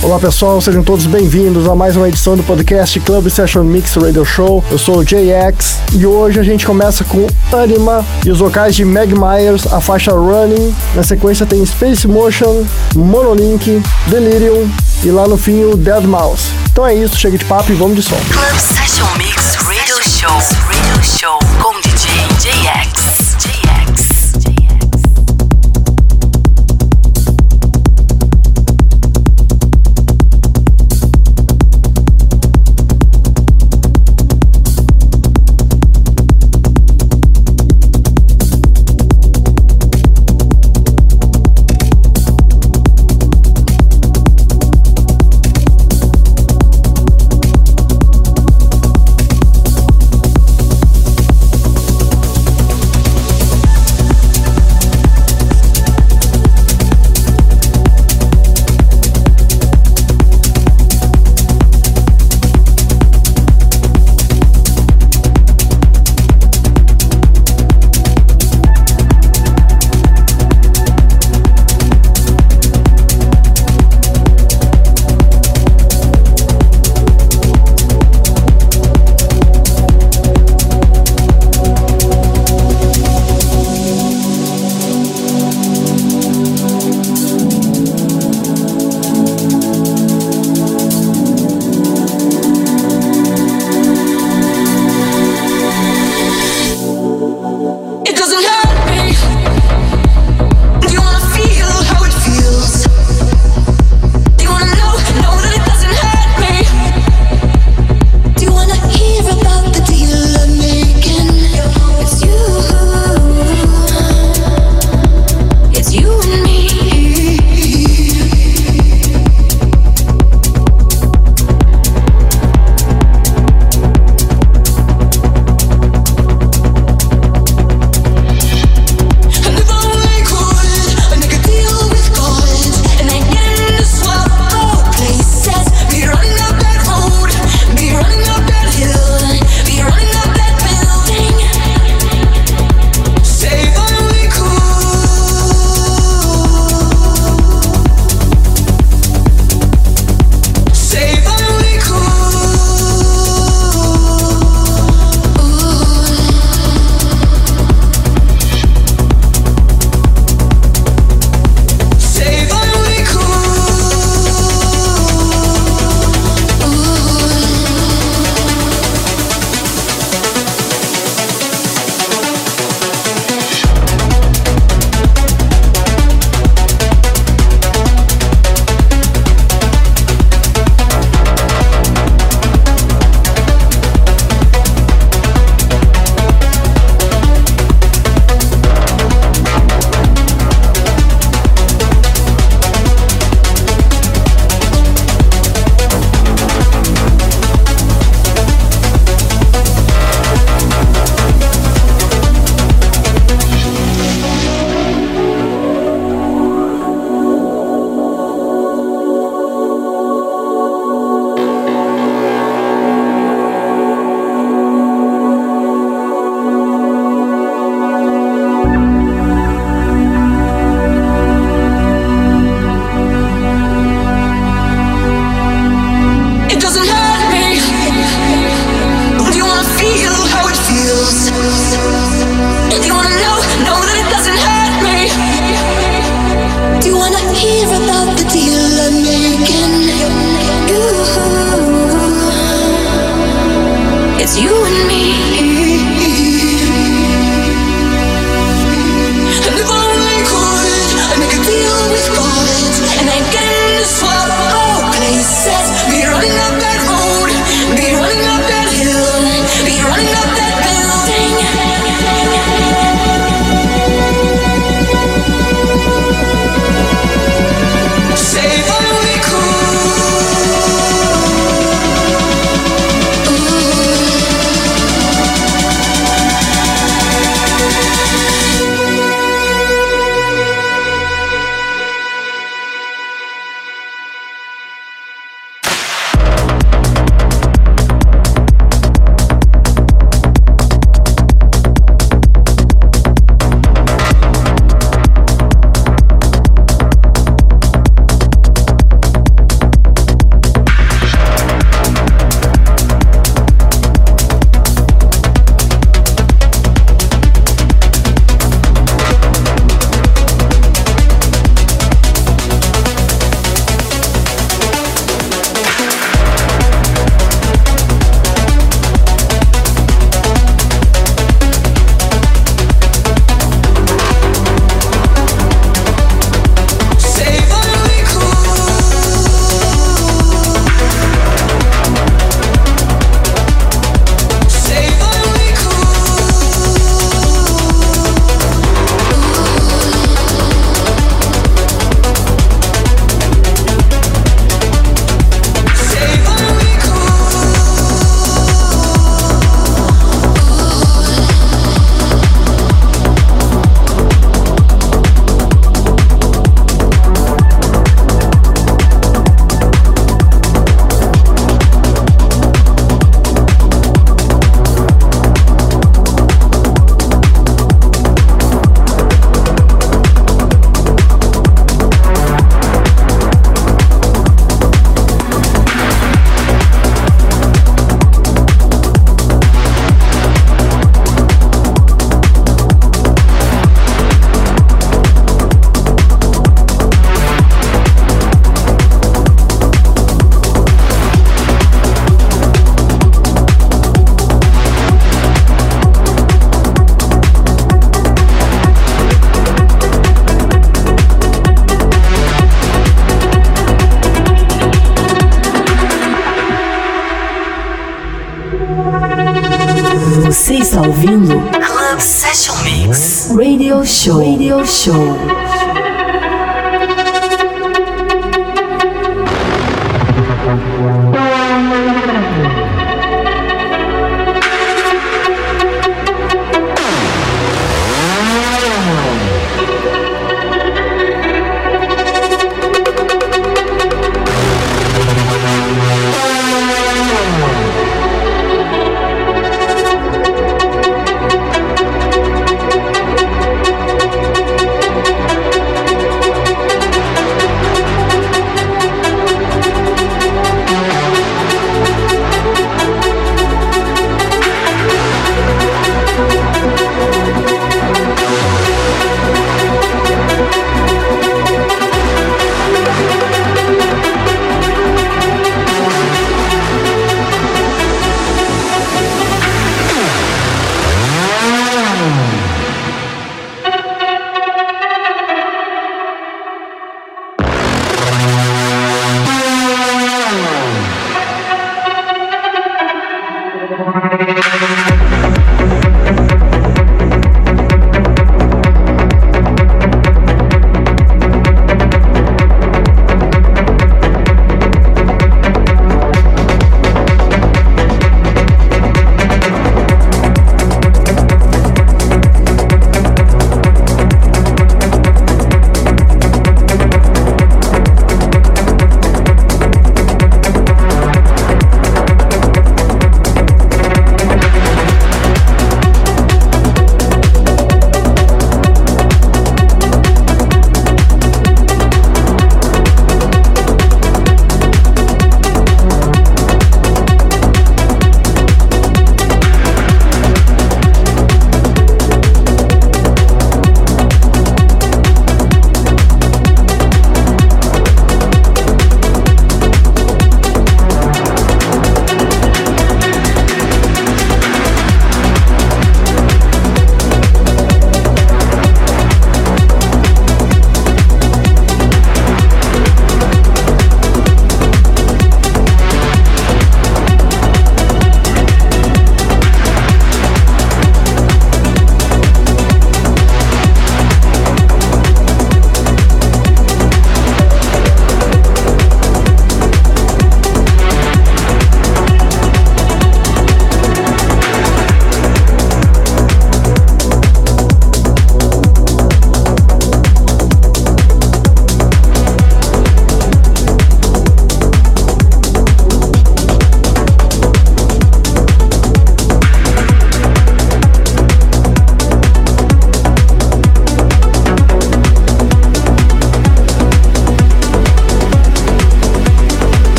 Olá pessoal, sejam todos bem-vindos a mais uma edição do podcast Club Session Mix Radio Show. Eu sou o JX e hoje a gente começa com Anima e os vocais de Meg Myers, a faixa Running. Na sequência tem Space Motion, Monolink, Delirium e lá no fim o Dead Mouse. Então é isso, chega de papo e vamos de som. Club Session Mix Radio Show. Radio Show com DJ JX.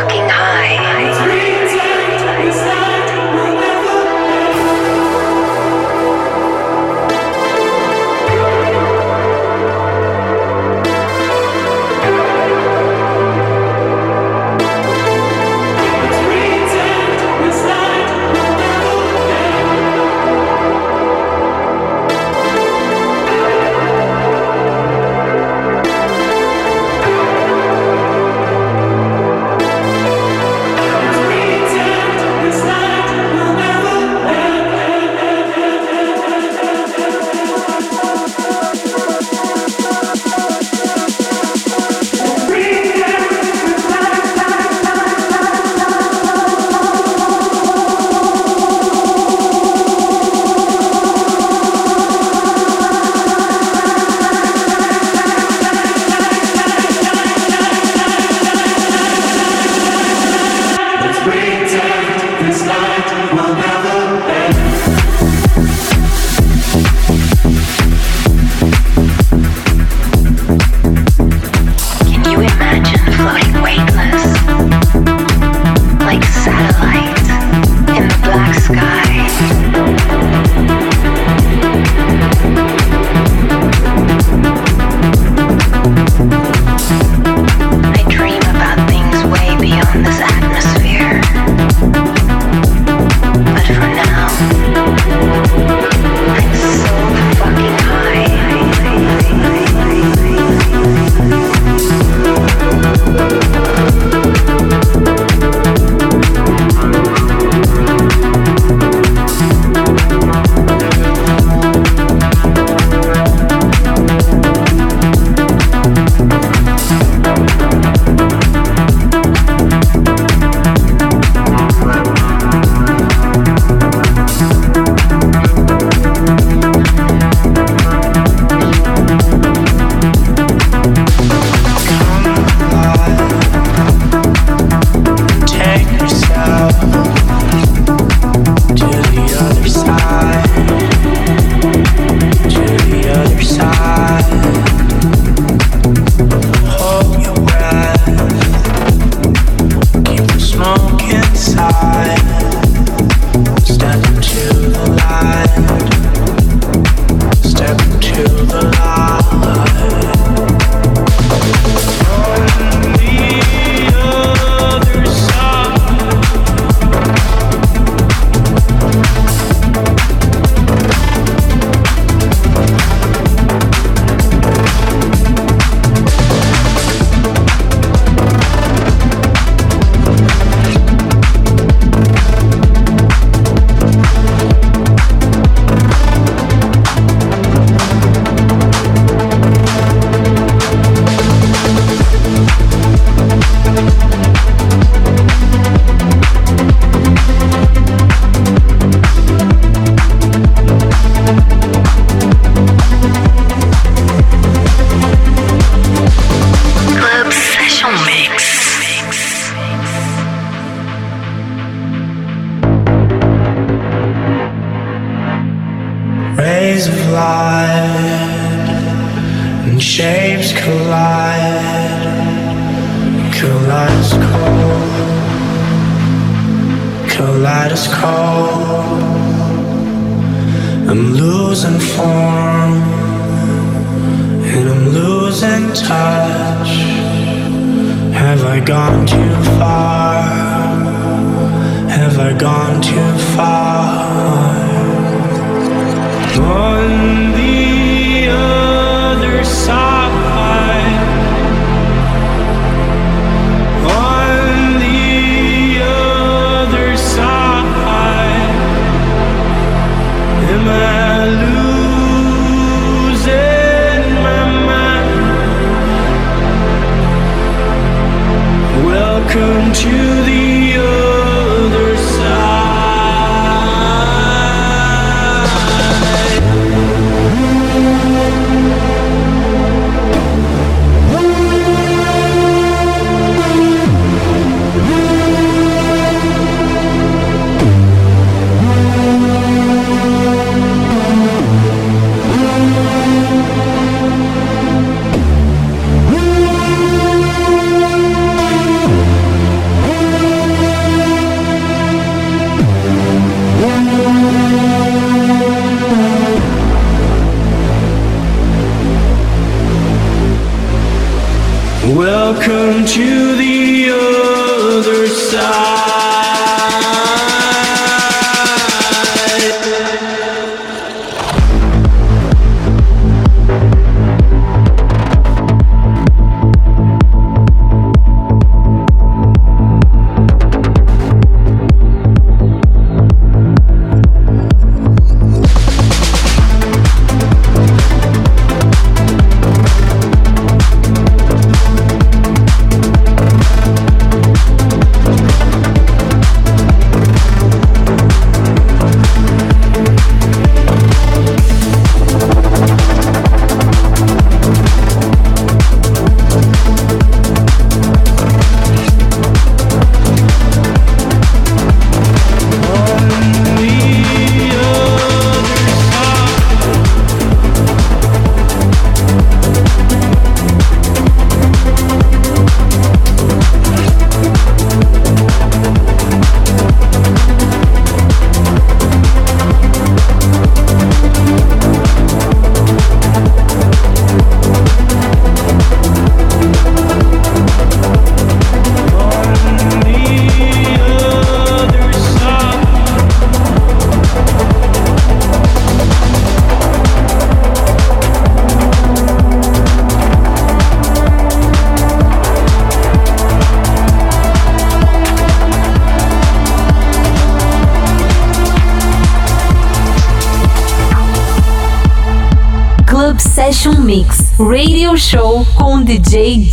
Fucking high. To the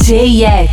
DX.